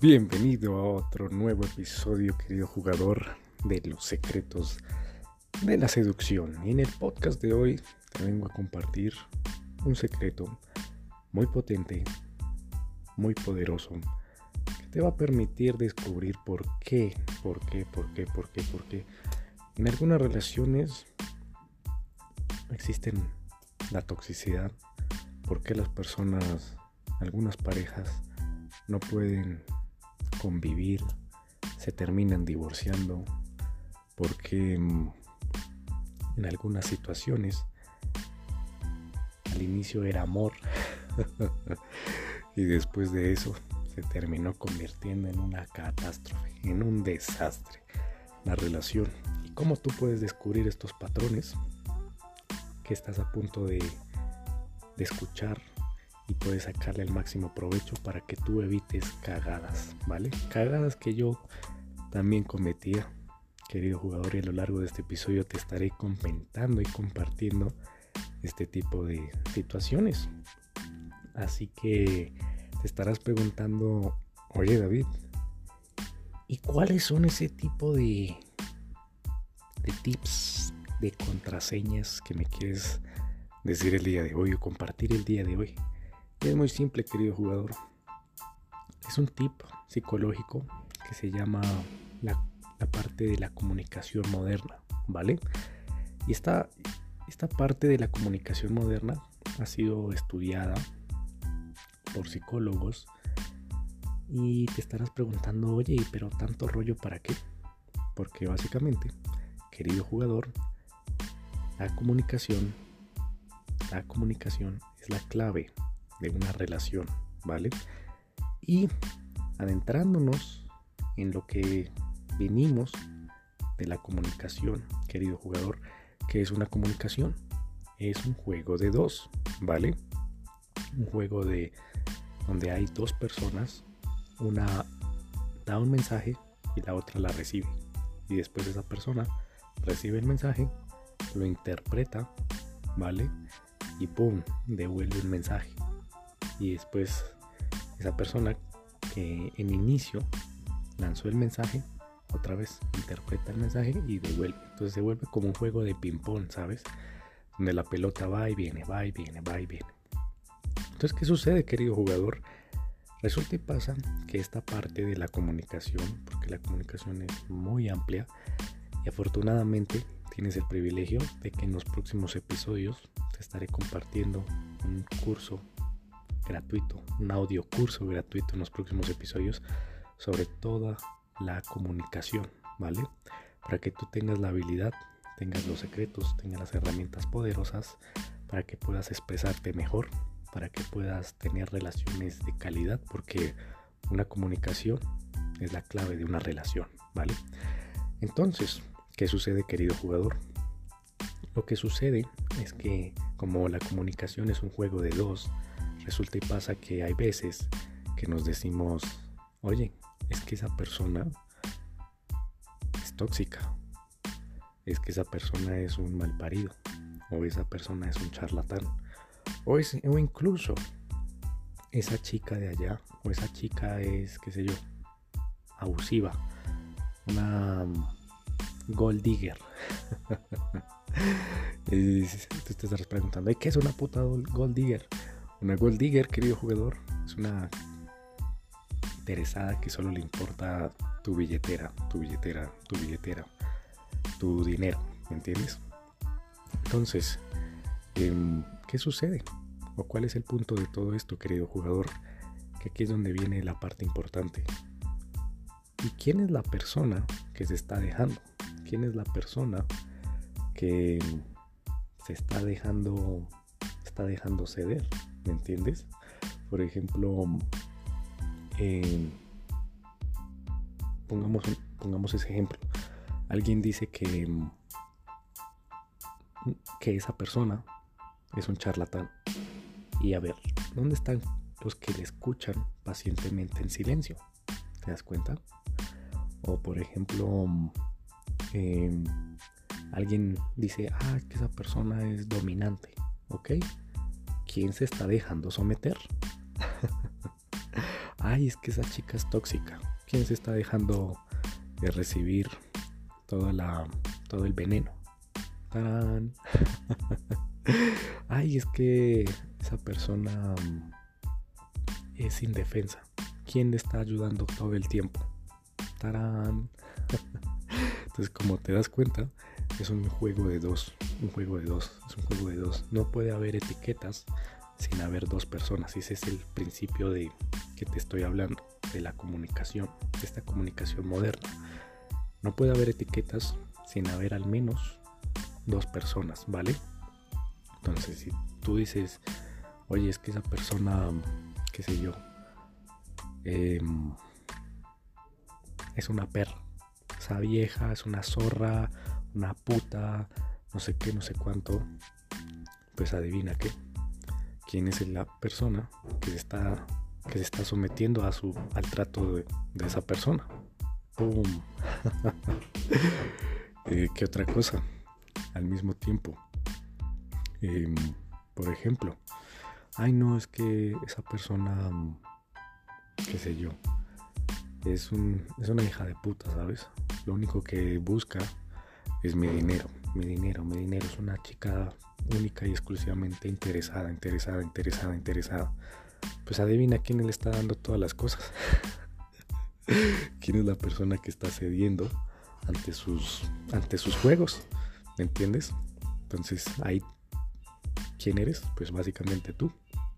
Bienvenido a otro nuevo episodio, querido jugador, de los secretos de la seducción. Y en el podcast de hoy te vengo a compartir un secreto muy potente, muy poderoso, que te va a permitir descubrir por qué, por qué, por qué, por qué, por qué. En algunas relaciones existen la toxicidad, por qué las personas, algunas parejas, no pueden convivir, se terminan divorciando, porque mm, en algunas situaciones al inicio era amor y después de eso se terminó convirtiendo en una catástrofe, en un desastre la relación. ¿Y cómo tú puedes descubrir estos patrones que estás a punto de, escuchar y puedes sacarle el máximo provecho para que tú evites cagadas, ¿vale? Cagadas que yo también cometía, querido jugador, y a lo largo de este episodio te estaré comentando y compartiendo este tipo de situaciones. Así que te estarás preguntando, oye David, ¿y cuáles son ese tipo de tips, de contraseñas que me quieres decir el día de hoy o compartir el día de hoy? Es muy simple, querido jugador. Es un tip psicológico que se llama la, parte de la comunicación moderna, ¿vale? Y esta, esta parte de la comunicación moderna ha sido estudiada por psicólogos y te estarás preguntando, oye, pero tanto rollo para qué? Porque básicamente, querido jugador, la comunicación, la comunicación es la clave de una relación, ¿vale? Y adentrándonos en lo que venimos de la comunicación, querido jugador, que es una comunicación? Es un juego de dos, ¿vale? Un juego de donde hay dos personas, una da un mensaje y la otra la recibe. Y después esa persona recibe el mensaje, lo interpreta, ¿vale? Y ¡pum! devuelve el mensaje y después esa persona que en inicio lanzó el mensaje, otra vez interpreta el mensaje y devuelve. Entonces se vuelve como un juego de ping-pong, ¿sabes? Donde la pelota va y viene, va y viene, va y viene. Entonces, ¿qué sucede, querido jugador? Resulta y pasa que esta parte de la comunicación, porque la comunicación es muy amplia, y afortunadamente tienes el privilegio de que en los próximos episodios te estaré compartiendo un curso gratuito, un audio curso gratuito en los próximos episodios sobre toda la comunicación, ¿vale? Para que tú tengas la habilidad, tengas los secretos, tengas las herramientas poderosas para que puedas expresarte mejor, para que puedas tener relaciones de calidad, porque una comunicación es la clave de una relación, ¿vale? Entonces, ¿qué sucede, querido jugador? Lo que sucede es que como la comunicación es un juego de dos, resulta y pasa que hay veces que nos decimos, oye, es que esa persona es tóxica, es que esa persona es un mal parido, o esa persona es un charlatán, o, es, o incluso esa chica de allá, o esa chica es, qué sé yo, abusiva, una gold digger. y tú te estás preguntando, ¿qué es una puta gold digger? Una Gold Digger, querido jugador, es una interesada que solo le importa tu billetera, tu billetera, tu billetera, tu dinero, ¿me entiendes? Entonces, em, ¿qué sucede? ¿O cuál es el punto de todo esto, querido jugador? Que aquí es donde viene la parte importante. ¿Y quién es la persona que se está dejando? ¿Quién es la persona que se está dejando, está dejando ceder? ¿me entiendes? Por ejemplo, pongamos, pongamos ese ejemplo. Alguien dice que, que esa persona es un charlatán. Y a ver, ¿dónde están los que le escuchan pacientemente en silencio? ¿Te das cuenta? O por ejemplo, em, Alguien dice, ah, que esa persona es dominante, ¿ok? ¿Quién se está dejando someter? Ay, es que esa chica es tóxica. ¿Quién se está dejando de recibir toda la, todo el veneno? Ay, es que esa persona mm, es indefensa. ¿Quién le está ayudando todo el tiempo? ¡Tarán! Entonces, como te das cuenta, es un juego de dos. Un juego de dos. Es un juego de dos. No puede haber etiquetas sin haber dos personas. Ese es el principio de que te estoy hablando, de la comunicación, de esta comunicación moderna. No puede haber etiquetas sin haber al menos dos personas, ¿vale? Entonces, si tú dices, oye, es que esa persona, qué sé yo, Em, es una perra. Esa vieja es una zorra, una puta, no sé qué, no sé cuánto. Pues adivina qué. ¿Quién es la persona que se está, que se está sometiendo a su, al trato de, esa persona? ¡Pum! Eh, ¿Qué otra cosa? Al mismo tiempo. Em, por ejemplo, ay no, es que esa persona qué sé yo, es, un, es una hija de puta, ¿sabes? Lo único que busca es mi dinero, mi dinero, mi dinero. Es una chica única y exclusivamente interesada, interesada, interesada, interesada. Pues adivina quién le está dando todas las cosas. ¿Quién es la persona que está cediendo ante sus, ante sus juegos? ¿Me entiendes? Entonces, ahí, ¿quién eres? Pues básicamente tú,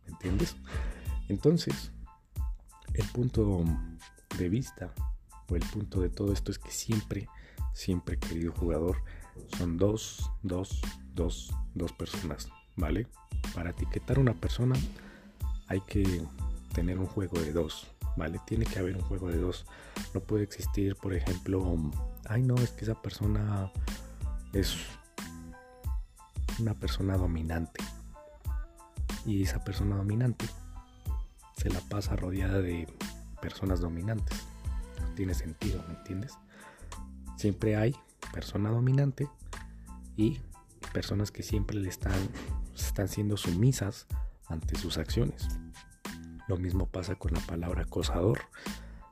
¿me entiendes? Entonces, el punto de vista o el punto de todo esto es que siempre, siempre, querido jugador, son dos, dos, dos, dos personas, ¿vale? Para etiquetar una persona hay que tener un juego de dos, ¿vale? Tiene que haber un juego de dos. No puede existir, por ejemplo, ay no, es que esa persona es una persona dominante. Y esa persona dominante se la pasa rodeada de personas dominantes. No tiene sentido, ¿me entiendes? Siempre hay persona dominante y personas que siempre le están, están siendo sumisas ante sus acciones. Lo mismo pasa con la palabra acosador.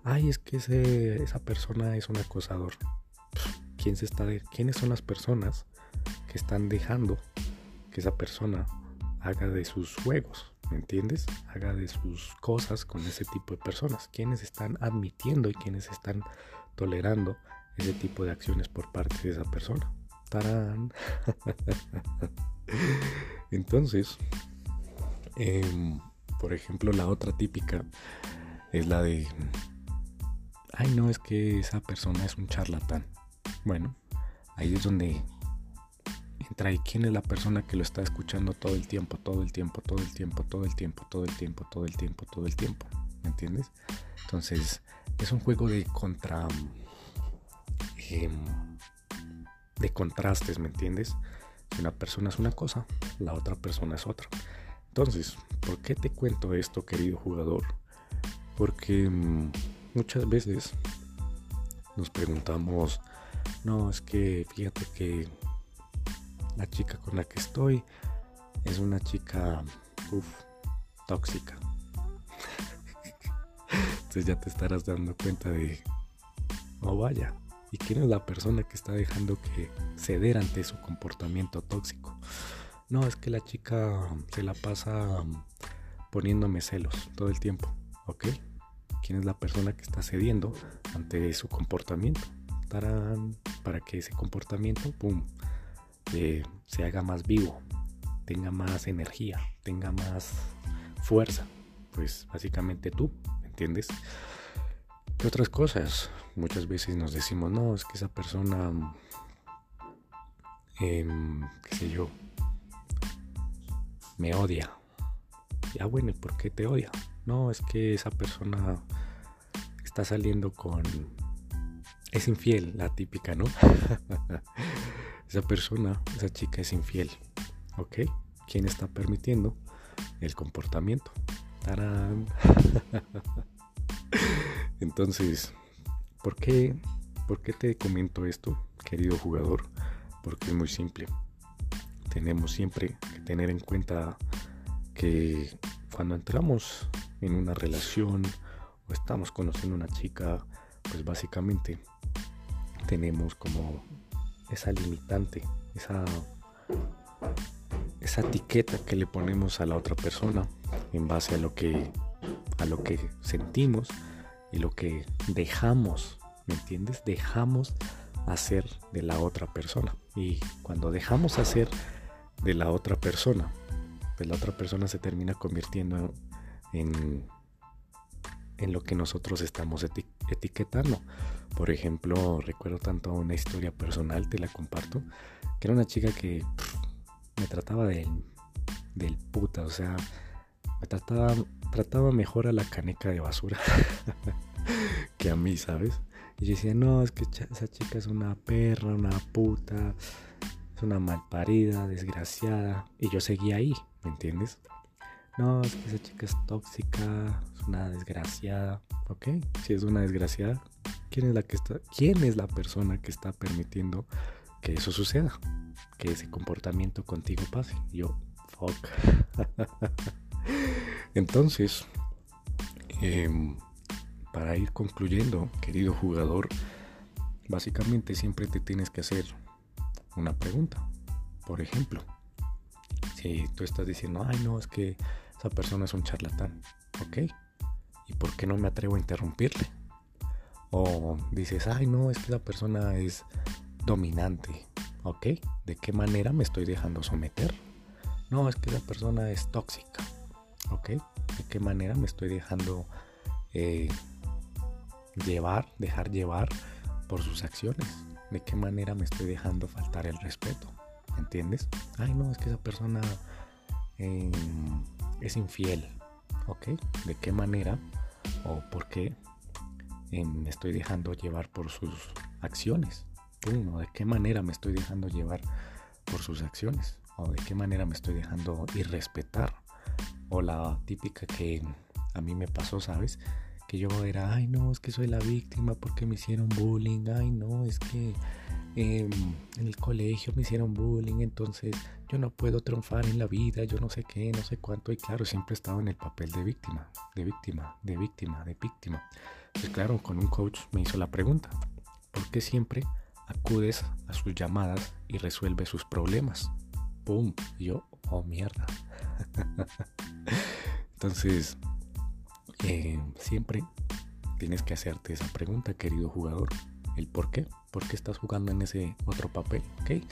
Ay, es que esa persona es un acosador. ¿Quién se está ¿Quiénes son las personas que están dejando que esa persona haga de sus juegos? ¿Me entiendes? Haga de sus cosas con ese tipo de personas. Quienes están admitiendo y quienes están tolerando ese tipo de acciones por parte de esa persona. ¡Tarán! Entonces, em, por ejemplo, la otra típica es la de, ay no, es que esa persona es un charlatán. Bueno, ahí es donde entra y quién es la persona que lo está escuchando todo el tiempo, todo el tiempo, todo el tiempo, todo el tiempo, todo el tiempo, todo el tiempo, todo el tiempo. ¿Me entiendes? Entonces, es un juego de contra. Em, de contrastes, ¿me entiendes? Una persona es una cosa, la otra persona es otra. Entonces, ¿por qué te cuento esto, querido jugador? Porque em, muchas veces nos preguntamos, no, es que fíjate que la chica con la que estoy es una chica tóxica. Entonces ya te estarás dando cuenta de, oh vaya, ¿y quién es la persona que está dejando que ceder ante su comportamiento tóxico? No, es que la chica se la pasa poniéndome celos todo el tiempo, ¿ok? ¿Quién es la persona que está cediendo ante su comportamiento? Tarán, para que ese comportamiento, ¡pum!, se haga más vivo, tenga más energía, tenga más fuerza. Pues básicamente tú, ¿entiendes? ¿Qué otras cosas? Muchas veces nos decimos, no, es que esa persona, em, qué sé yo, me odia. Ya bueno, ¿y por qué te odia? No, es que esa persona está saliendo con... Es infiel, la típica, ¿no? esa persona, esa chica es infiel. ¿Ok? ¿Quién está permitiendo el comportamiento? ¡Tarán! Entonces, ¿por qué, ¿por qué te comento esto, querido jugador? Porque es muy simple. Tenemos siempre que tener en cuenta que cuando entramos en una relación o estamos conociendo a una chica, pues básicamente tenemos como esa limitante, esa, esa etiqueta que le ponemos a la otra persona en base a lo que, a lo que sentimos y lo que dejamos, ¿me entiendes? Dejamos hacer de la otra persona. Y cuando dejamos hacer de la otra persona, pues la otra persona se termina convirtiendo en, en lo que nosotros estamos etiquetando. Por ejemplo, recuerdo tanto una historia personal, te la comparto, que era una chica que me trataba del, del puta, o sea, me trataba, trataba mejor a la caneca de basura que a mí, ¿sabes? Y yo decía, no, es que esa chica es una perra, una puta, es una malparida, desgraciada. Y yo seguía ahí, ¿me entiendes? No, es que esa chica es tóxica, es una desgraciada. ¿Ok? Si es una desgraciada, ¿quién es la que está, quién es la persona que está permitiendo que eso suceda? Que ese comportamiento contigo pase. yo, fuck. Entonces, em, para ir concluyendo, querido jugador, básicamente siempre te tienes que hacer una pregunta. Por ejemplo, si tú estás diciendo, ay no, es que persona es un charlatán, ¿ok? ¿Y por qué no me atrevo a interrumpirle? O dices, ay no, es que esa persona es dominante, ¿ok? ¿De qué manera me estoy dejando someter? No, es que esa persona es tóxica, ¿ok? ¿De qué manera me estoy dejando eh, llevar, dejar llevar por sus acciones? ¿De qué manera me estoy dejando faltar el respeto? ¿Entiendes? Ay, no, es que esa persona em, es infiel, ¿ok? ¿De qué manera o por qué em, me estoy dejando llevar por sus acciones? ¿O de qué manera me estoy dejando llevar por sus acciones? ¿O de qué manera me estoy dejando irrespetar? O la típica que a mí me pasó, ¿sabes? Que yo era, ay no, es que soy la víctima porque me hicieron bullying, ay no, es que em, en el colegio me hicieron bullying, entonces yo no puedo triunfar en la vida, yo no sé qué, no sé cuánto, y claro, siempre he estado en el papel de víctima, de víctima, de víctima, de víctima. Pues claro, con un coach me hizo la pregunta, ¿por qué siempre acudes a sus llamadas y resuelve sus problemas? ¡Pum! yo, oh mierda. Entonces, eh, siempre tienes que hacerte esa pregunta, querido jugador. El por qué. ¿Por qué estás jugando en ese otro papel? ¿Ok?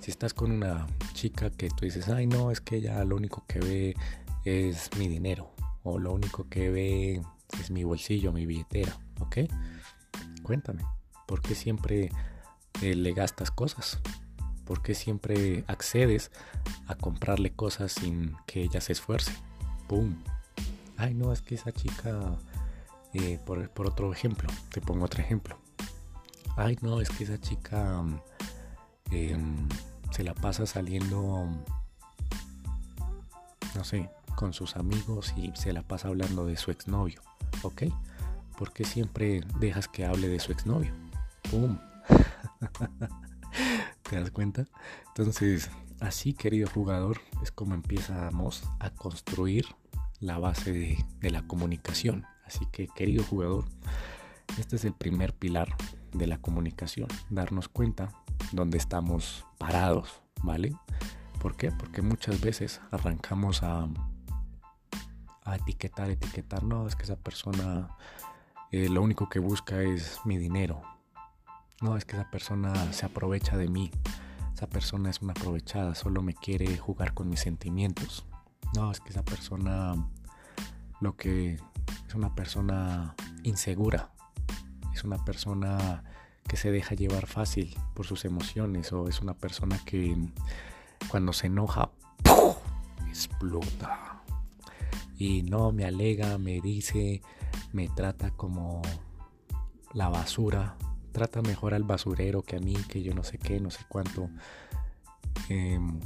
Si estás con una chica que tú dices, ay no, es que ella lo único que ve es mi dinero. O lo único que ve es mi bolsillo, mi billetera. ¿Ok? Cuéntame. ¿Por qué siempre eh, le gastas cosas? ¿Por qué siempre accedes a comprarle cosas sin que ella se esfuerce? ¡Pum! Ay, no, es que esa chica, eh, por, otro ejemplo, te pongo otro ejemplo. Ay, no, es que esa chica em, se la pasa saliendo, no sé, con sus amigos y se la pasa hablando de su exnovio, ¿ok? ¿Por qué siempre dejas que hable de su exnovio? ¡Pum! ¿Te das cuenta? Entonces, así querido jugador, es como empezamos a construir la base de, la comunicación. Así que querido jugador, este es el primer pilar de la comunicación, darnos cuenta dónde estamos parados, ¿vale? ¿Por qué? Porque muchas veces arrancamos a, a etiquetar, etiquetar, no, es que esa persona eh, lo único que busca es mi dinero, no, es que esa persona se aprovecha de mí. Esa persona es una aprovechada, solo me quiere jugar con mis sentimientos. No, es que esa persona lo que es una persona insegura. Es una persona que se deja llevar fácil por sus emociones o es una persona que cuando se enoja explota. Y no me alega, me dice, me trata como la basura trata mejor al basurero que a mí, que yo no sé qué, no sé cuánto. Em,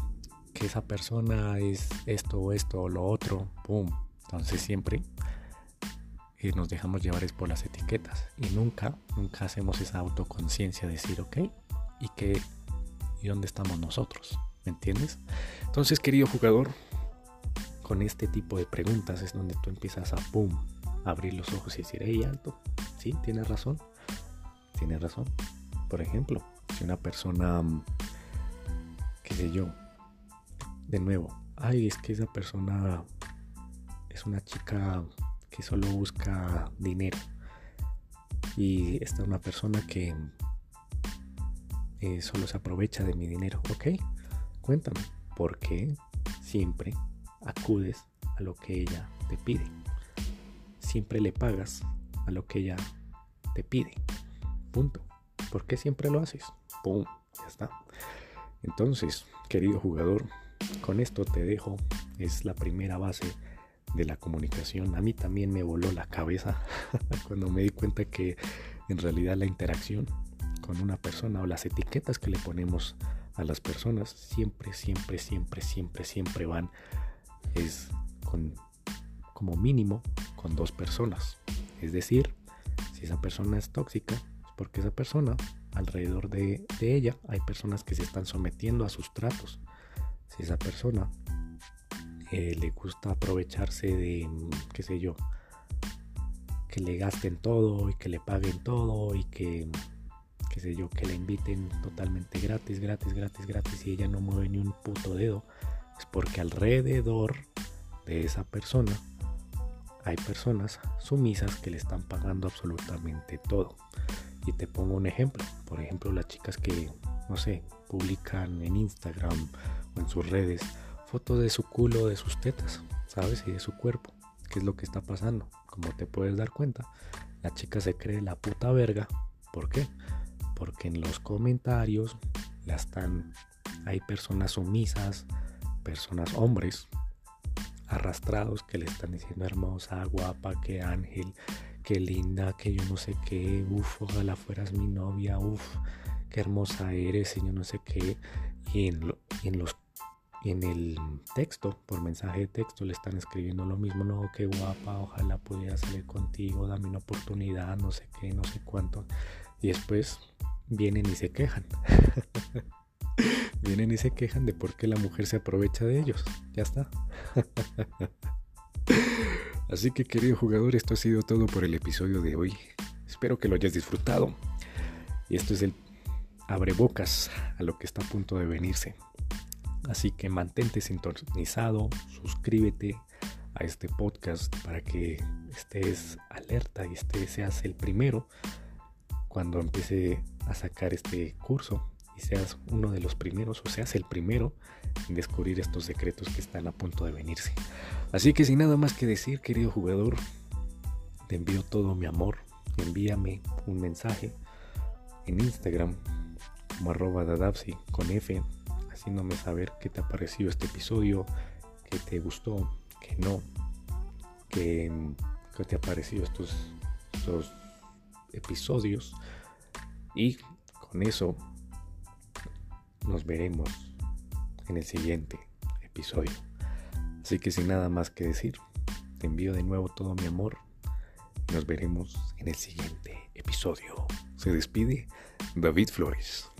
que esa persona es esto esto o lo otro, ¡pum! Entonces siempre eh, nos dejamos llevar por las etiquetas y nunca, nunca hacemos esa autoconciencia de decir, ok, ¿y qué, y dónde estamos nosotros. ¿Me entiendes? Entonces, querido jugador, con este tipo de preguntas es donde tú empiezas a, pum, abrir los ojos y decir, hey, alto, sí, tienes razón, tienes razón. Por ejemplo, si una persona, qué sé yo, de nuevo, ay, es que esa persona es una chica que solo busca dinero. Y esta es una persona que eh, solo se aprovecha de mi dinero. Ok, cuéntame, ¿por qué siempre acudes a lo que ella te pide? Siempre le pagas a lo que ella te pide. Punto. ¿Por qué siempre lo haces? ¡Pum! Ya está. Entonces, querido jugador, con esto te dejo. Es la primera base de la comunicación. A mí también me voló la cabeza cuando me di cuenta que en realidad la interacción con una persona o las etiquetas que le ponemos a las personas siempre, siempre, siempre, siempre, siempre van es con como mínimo con dos personas. Es decir, si esa persona es tóxica, es porque esa persona alrededor de, de ella hay personas que se están sometiendo a sus tratos. Si esa persona eh, le gusta aprovecharse de, qué sé yo, que le gasten todo y que le paguen todo y que, qué sé yo, que le inviten totalmente gratis, gratis, gratis, gratis y ella no mueve ni un puto dedo, es porque alrededor de esa persona hay personas sumisas que le están pagando absolutamente todo. Y te pongo un ejemplo, por ejemplo las chicas que, no sé, publican en Instagram en sus redes fotos de su culo, de sus tetas, ¿sabes? Y de su cuerpo. ¿Qué es lo que está pasando? Como te puedes dar cuenta, la chica se cree la puta verga. ¿Por qué? Porque en los comentarios la están. Hay personas sumisas, personas hombres arrastrados que le están diciendo hermosa, guapa, que ángel, que linda, que yo no sé qué, uff, ojalá fueras mi novia, uff, qué hermosa eres y yo no sé qué. Y en, y en los en el texto, por mensaje de texto, le están escribiendo lo mismo, no, qué guapa, ojalá pudiera salir contigo, dame una oportunidad, no sé qué, no sé cuánto. Y después vienen y se quejan. vienen y se quejan de por qué la mujer se aprovecha de ellos. Ya está. Así que querido jugador, esto ha sido todo por el episodio de hoy. Espero que lo hayas disfrutado. Y esto es el abrebocas a lo que está a punto de venirse. Así que mantente sintonizado, suscríbete a este podcast para que estés alerta y estés, seas el primero cuando empiece a sacar este curso y seas uno de los primeros o seas el primero en descubrir estos secretos que están a punto de venirse. Así que sin nada más que decir, querido jugador, te envío todo mi amor. Envíame un mensaje en Instagram como arroba dadapsi con F haciéndome saber qué te ha parecido este episodio, qué te gustó, qué no, qué, te ha parecido estos, estos episodios. Y con eso nos veremos en el siguiente episodio. Así que sin nada más que decir, te envío de nuevo todo mi amor. Nos veremos en el siguiente episodio. Se despide David Flores.